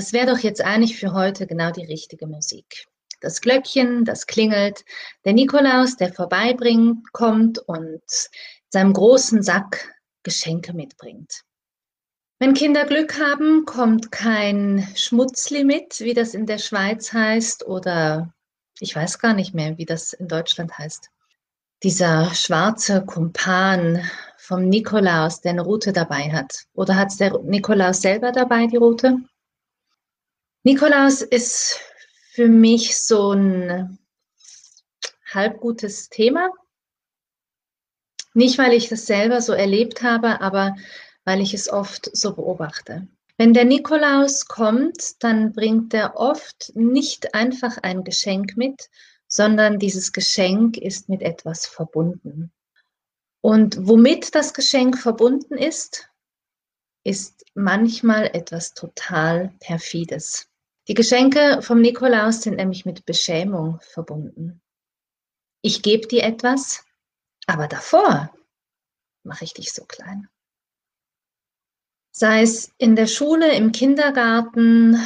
Das wäre doch jetzt eigentlich für heute genau die richtige Musik. Das Glöckchen, das klingelt, der Nikolaus, der vorbeibringt, kommt und seinem großen Sack Geschenke mitbringt. Wenn Kinder Glück haben, kommt kein Schmutzli mit, wie das in der Schweiz heißt, oder ich weiß gar nicht mehr, wie das in Deutschland heißt. Dieser schwarze Kumpan vom Nikolaus, der eine Route dabei hat. Oder hat es der Nikolaus selber dabei, die Route? Nikolaus ist für mich so ein halbgutes Thema. Nicht, weil ich das selber so erlebt habe, aber weil ich es oft so beobachte. Wenn der Nikolaus kommt, dann bringt er oft nicht einfach ein Geschenk mit, sondern dieses Geschenk ist mit etwas verbunden. Und womit das Geschenk verbunden ist, ist manchmal etwas total perfides. Die Geschenke vom Nikolaus sind nämlich mit Beschämung verbunden. Ich gebe dir etwas, aber davor mache ich dich so klein. Sei es in der Schule, im Kindergarten,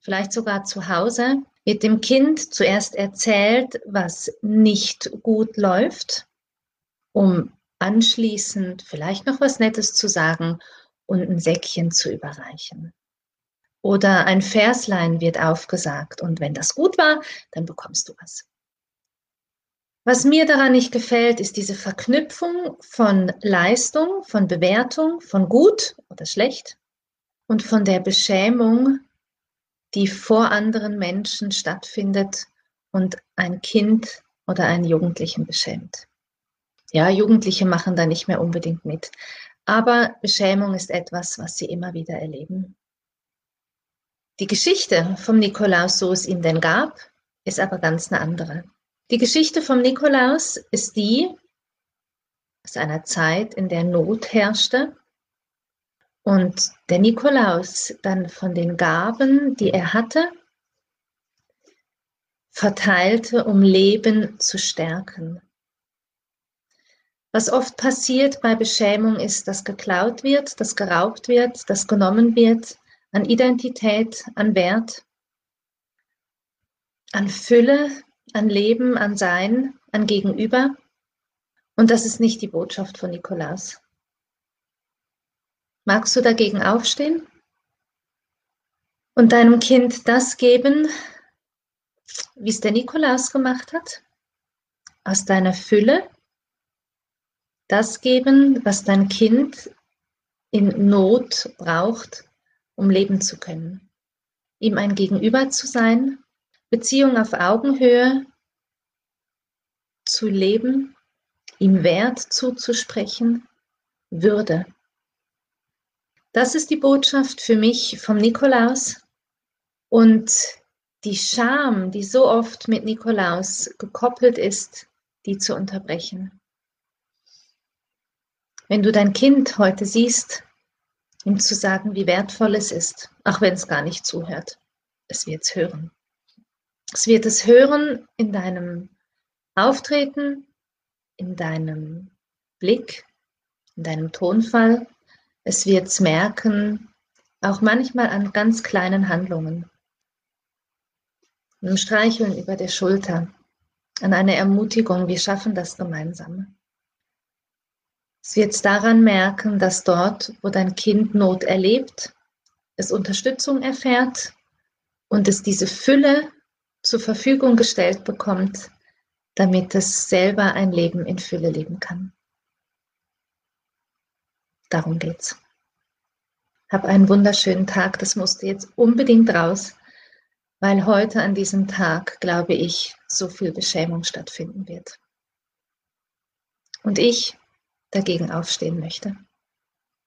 vielleicht sogar zu Hause, wird dem Kind zuerst erzählt, was nicht gut läuft, um anschließend vielleicht noch was Nettes zu sagen und ein Säckchen zu überreichen. Oder ein Verslein wird aufgesagt und wenn das gut war, dann bekommst du was. Was mir daran nicht gefällt, ist diese Verknüpfung von Leistung, von Bewertung, von gut oder schlecht und von der Beschämung, die vor anderen Menschen stattfindet und ein Kind oder einen Jugendlichen beschämt. Ja, Jugendliche machen da nicht mehr unbedingt mit, aber Beschämung ist etwas, was sie immer wieder erleben. Die Geschichte vom Nikolaus, so es ihn denn gab, ist aber ganz eine andere. Die Geschichte vom Nikolaus ist die aus einer Zeit, in der Not herrschte und der Nikolaus dann von den Gaben, die er hatte, verteilte, um Leben zu stärken. Was oft passiert bei Beschämung ist, dass geklaut wird, dass geraubt wird, dass genommen wird, an Identität, an Wert, an Fülle, an Leben, an Sein, an Gegenüber. Und das ist nicht die Botschaft von Nikolaus. Magst du dagegen aufstehen und deinem Kind das geben, wie es der Nikolaus gemacht hat? Aus deiner Fülle das geben, was dein Kind in Not braucht, um leben zu können. Ihm ein Gegenüber zu sein, Beziehung auf Augenhöhe zu leben, ihm Wert zuzusprechen, Würde. Das ist die Botschaft für mich vom Nikolaus und die Scham, die so oft mit Nikolaus gekoppelt ist, die zu unterbrechen. Wenn du dein Kind heute siehst, ihm zu sagen, wie wertvoll es ist, auch wenn es gar nicht zuhört. Es wird es hören. Es wird es hören in deinem Auftreten, in deinem Blick, in deinem Tonfall. Es wird es merken, auch manchmal an ganz kleinen Handlungen. Einem Streicheln über der Schulter, an einer Ermutigung, wir schaffen das gemeinsam. Es wird daran merken, dass dort, wo dein Kind Not erlebt, es Unterstützung erfährt und es diese Fülle zur Verfügung gestellt bekommt, damit es selber ein Leben in Fülle leben kann. Darum geht's. Hab einen wunderschönen Tag. Das musste jetzt unbedingt raus, weil heute an diesem Tag, glaube ich, so viel Beschämung stattfinden wird. Und ich dagegen aufstehen möchte.